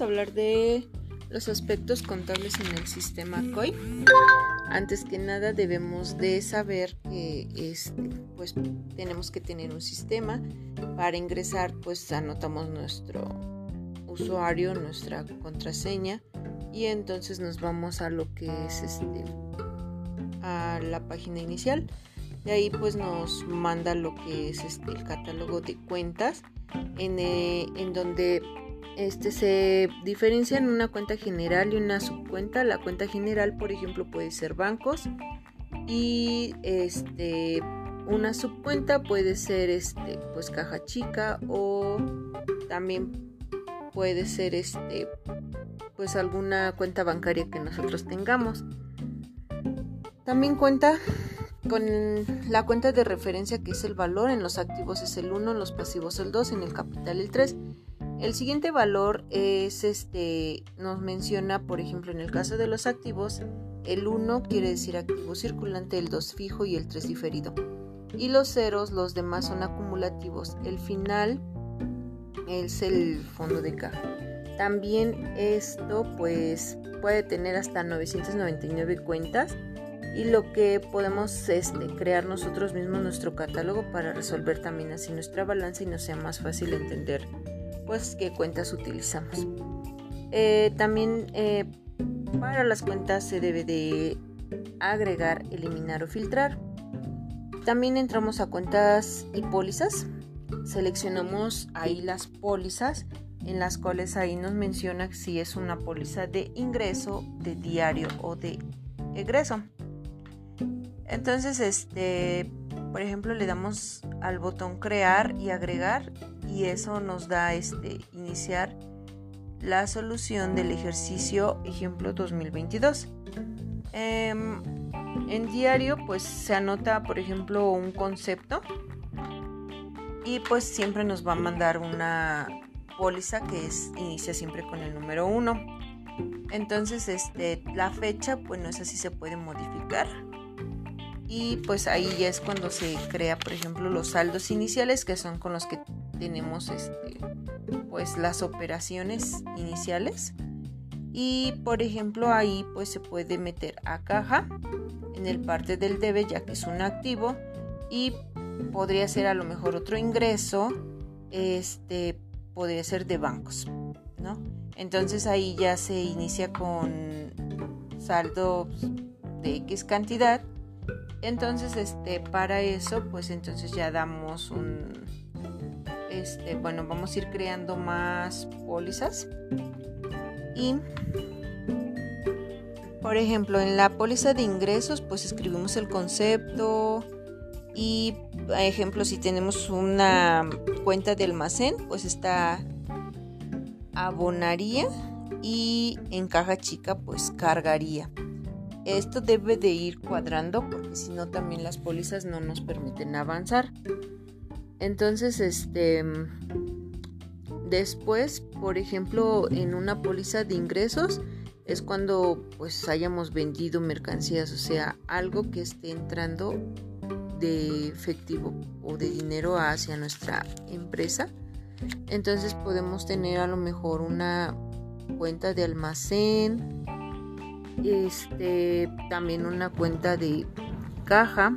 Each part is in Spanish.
a hablar de los aspectos contables en el sistema COI. Antes que nada debemos de saber que este, pues tenemos que tener un sistema para ingresar, pues anotamos nuestro usuario, nuestra contraseña y entonces nos vamos a lo que es este a la página inicial. De ahí pues nos manda lo que es este el catálogo de cuentas en, eh, en donde este se diferencia en una cuenta general y una subcuenta. La cuenta general, por ejemplo, puede ser bancos y este una subcuenta puede ser este pues caja chica o también puede ser este pues alguna cuenta bancaria que nosotros tengamos. También cuenta con la cuenta de referencia que es el valor, en los activos es el 1, en los pasivos el 2, en el capital el 3. El siguiente valor es este, nos menciona, por ejemplo, en el caso de los activos, el 1 quiere decir activo circulante, el 2 fijo y el 3 diferido. Y los ceros, los demás son acumulativos. El final es el fondo de caja. También esto pues puede tener hasta 999 cuentas y lo que podemos este, crear nosotros mismos nuestro catálogo para resolver también así nuestra balanza y nos sea más fácil entender pues qué cuentas utilizamos. Eh, también eh, para las cuentas se debe de agregar, eliminar o filtrar. También entramos a cuentas y pólizas. Seleccionamos ahí las pólizas en las cuales ahí nos menciona si es una póliza de ingreso, de diario o de egreso. Entonces, este, por ejemplo, le damos al botón crear y agregar y eso nos da este iniciar la solución del ejercicio ejemplo 2022. Em, en diario pues se anota por ejemplo un concepto y pues siempre nos va a mandar una póliza que es, inicia siempre con el número 1. Entonces este, la fecha pues no es así se puede modificar y pues ahí ya es cuando se crea por ejemplo los saldos iniciales que son con los que tenemos este, pues las operaciones iniciales. Y por ejemplo ahí pues se puede meter a caja en el parte del debe ya que es un activo y podría ser a lo mejor otro ingreso este podría ser de bancos no entonces ahí ya se inicia con saldo de x cantidad. Entonces este para eso pues entonces ya damos un este, bueno, vamos a ir creando más pólizas. Y, por ejemplo, en la póliza de ingresos, pues escribimos el concepto. Y, por ejemplo, si tenemos una cuenta de almacén, pues está abonaría y en caja chica, pues cargaría. Esto debe de ir cuadrando porque si no también las pólizas no nos permiten avanzar. Entonces, este, después, por ejemplo, en una póliza de ingresos es cuando pues hayamos vendido mercancías, o sea, algo que esté entrando de efectivo o de dinero hacia nuestra empresa. Entonces podemos tener a lo mejor una cuenta de almacén, este, también una cuenta de caja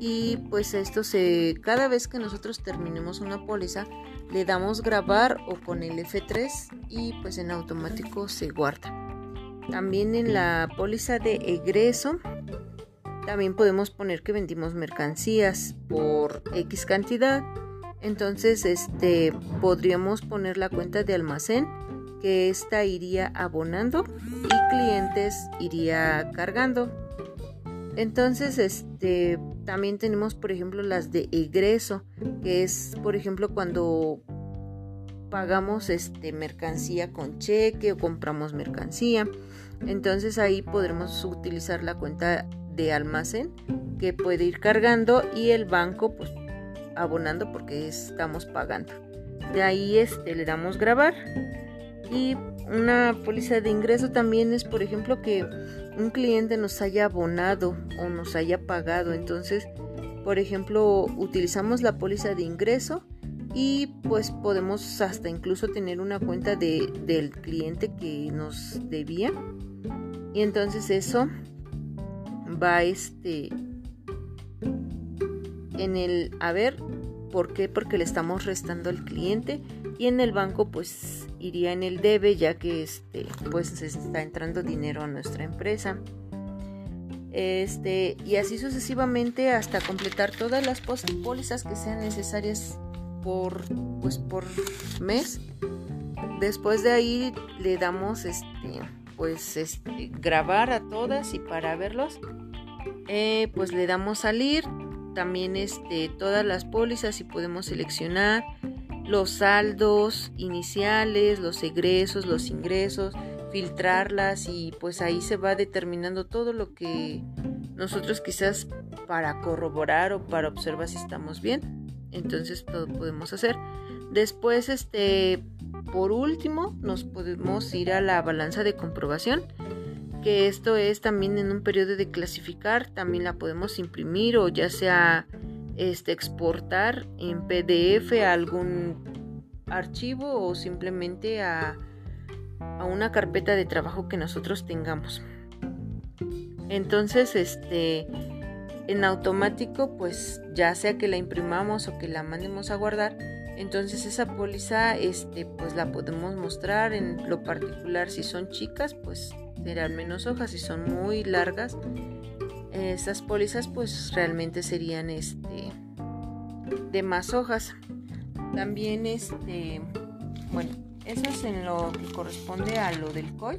y pues esto se cada vez que nosotros terminemos una póliza le damos grabar o con el F3 y pues en automático se guarda. También en la póliza de egreso también podemos poner que vendimos mercancías por X cantidad. Entonces, este podríamos poner la cuenta de almacén que esta iría abonando y clientes iría cargando. Entonces, este, también tenemos, por ejemplo, las de egreso, que es, por ejemplo, cuando pagamos este mercancía con cheque o compramos mercancía. Entonces ahí podremos utilizar la cuenta de almacén que puede ir cargando y el banco pues abonando porque estamos pagando. De ahí este le damos grabar y una póliza de ingreso también es, por ejemplo, que un cliente nos haya abonado o nos haya pagado. Entonces, por ejemplo, utilizamos la póliza de ingreso y pues podemos hasta incluso tener una cuenta de, del cliente que nos debía y entonces eso va este en el a ver por qué porque le estamos restando al cliente y en el banco pues iría en el debe ya que este pues está entrando dinero a nuestra empresa. Este y así sucesivamente hasta completar todas las pólizas que sean necesarias por pues por mes. Después de ahí le damos este pues este, grabar a todas y para verlos eh, pues le damos salir. También este todas las pólizas y podemos seleccionar los saldos iniciales los egresos los ingresos filtrarlas y pues ahí se va determinando todo lo que nosotros quizás para corroborar o para observar si estamos bien entonces todo podemos hacer. Después este por último nos podemos ir a la balanza de comprobación que esto es también en un periodo de clasificar también la podemos imprimir o ya sea este exportar en PDF a algún archivo o simplemente a, a una carpeta de trabajo que nosotros tengamos. Entonces este en automático pues ya sea que la imprimamos o que la mandemos a guardar entonces esa póliza este pues la podemos mostrar en lo particular. Si son chicas pues serán menos hojas. Si son muy largas esas pólizas pues realmente serían este de más hojas. También este bueno eso es en lo que corresponde a lo del COI.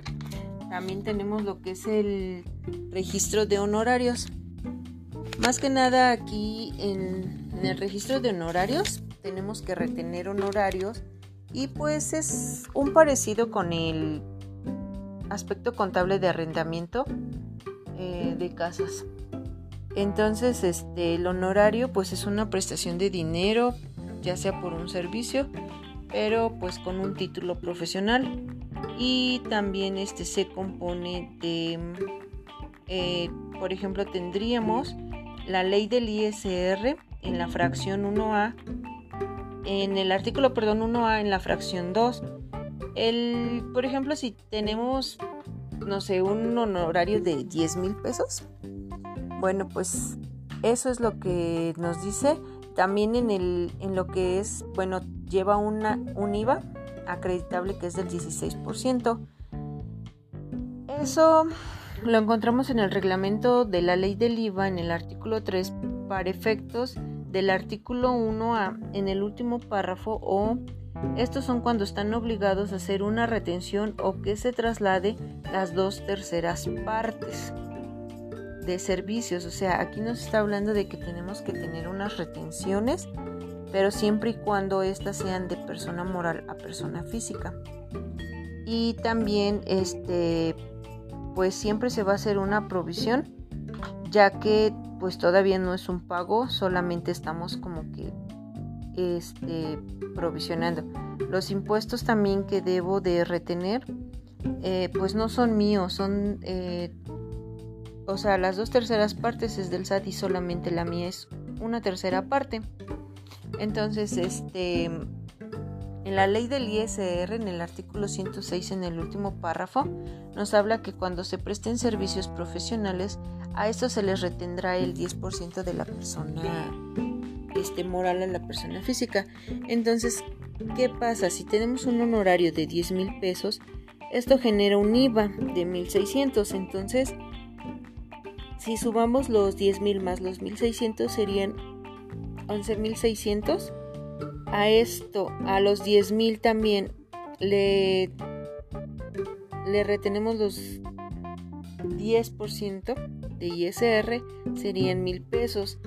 También tenemos lo que es el registro de honorarios. Más que nada aquí en, el registro de honorarios tenemos que retener honorarios y pues es un parecido con el aspecto contable de arrendamiento eh, de casas. Entonces, este, el honorario pues es una prestación de dinero, ya sea por un servicio, pero pues con un título profesional. Y también este se compone de, eh, por ejemplo, tendríamos la ley del ISR en la fracción 1A, en el artículo, perdón, 1A en la fracción 2. El, por ejemplo, si tenemos, no sé, un honorario de 10 mil pesos, bueno, pues eso es lo que nos dice. También en, el, en lo que es, bueno, lleva una, un IVA acreditable que es del 16%. Eso lo encontramos en el reglamento de la ley del IVA en el artículo 3 para efectos del artículo 1A en el último párrafo o estos son cuando están obligados a hacer una retención o que se traslade las dos terceras partes de servicios. O sea, aquí nos está hablando de que tenemos que tener unas retenciones, pero siempre y cuando éstas sean de persona moral a persona física. Y también este pues siempre se va a hacer una provisión, ya que pues todavía no es un pago, solamente estamos como que este, provisionando. Los impuestos también que debo de retener, eh, pues no son míos, son, eh, o sea, las dos terceras partes es del SAT y solamente la mía es una tercera parte. Entonces, este, en la ley del ISR, en el artículo 106, en el último párrafo, nos habla que cuando se presten servicios profesionales, a esto se les retendrá el 10% de la persona este, moral a la persona física. Entonces, ¿qué pasa? Si tenemos un honorario de 10 mil pesos, esto genera un IVA de 1600. Entonces, si subamos los 10 mil más los 1600 serían 11.600 a esto, a los 10.000 también, le, le retenemos los 10% de ISR, serían mil pesos.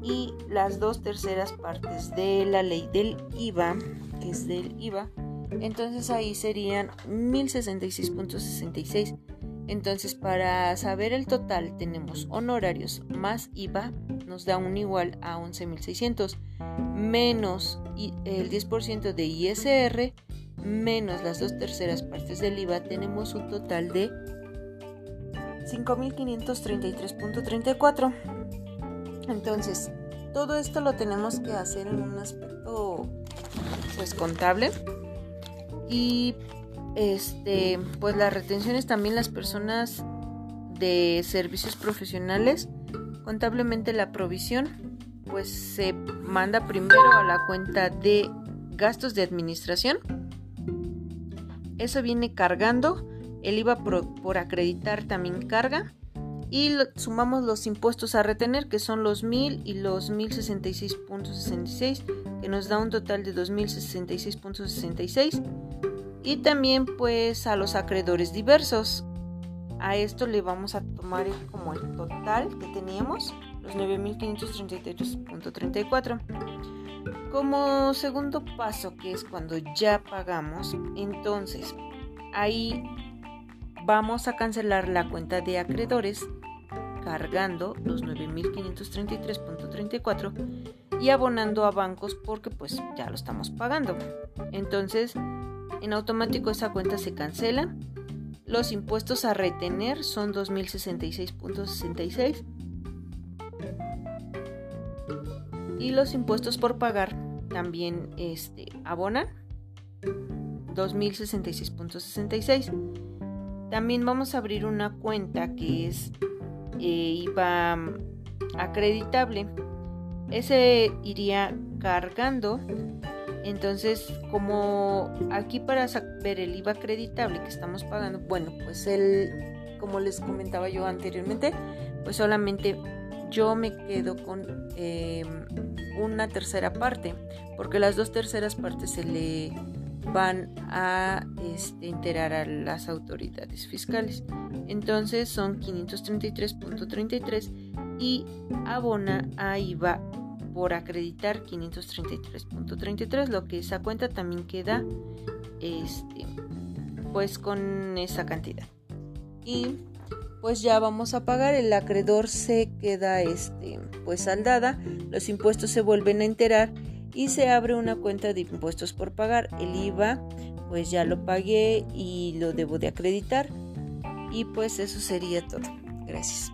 Y las dos terceras partes de la ley del IVA, que es del IVA, entonces ahí serían 1066.66. Entonces, para saber el total, tenemos honorarios más IVA, nos da un igual a 11.600, menos el 10% de ISR, menos las dos terceras partes del IVA, tenemos un total de 5.533.34. Entonces, todo esto lo tenemos que hacer en un aspecto pues contable y este pues las retenciones también las personas de servicios profesionales contablemente la provisión pues se manda primero a la cuenta de gastos de administración. Eso viene cargando el IVA por, acreditar también carga y sumamos los impuestos a retener que son los 1000 y los 1066.66 que nos da un total de 2066.66 y también pues a los acreedores diversos a esto le vamos a tomar como el total que teníamos los 9533.34 como segundo paso que es cuando ya pagamos entonces ahí vamos a cancelar la cuenta de acreedores cargando los 9.533.34 y abonando a bancos porque pues ya lo estamos pagando. Entonces, en automático esa cuenta se cancela. Los impuestos a retener son 2.066.66 y los impuestos por pagar también este, abonan 2.066.66 también vamos a abrir una cuenta que es eh, IVA acreditable. Ese iría cargando. Entonces, como aquí para ver el IVA acreditable que estamos pagando, bueno, pues el, como les comentaba yo anteriormente, pues solamente yo me quedo con em, una tercera parte, porque las dos terceras partes se le van a este, enterar a las autoridades fiscales. Entonces son 533.33 y abona a IVA por acreditar 533.33, lo que esa cuenta también queda este, pues con esa cantidad. Y pues ya vamos a pagar, el acreedor se queda este, pues saldada, los impuestos se vuelven a enterar y se abre una cuenta de impuestos por pagar. El IVA pues ya lo pagué y lo debo de acreditar y pues eso sería todo. Gracias.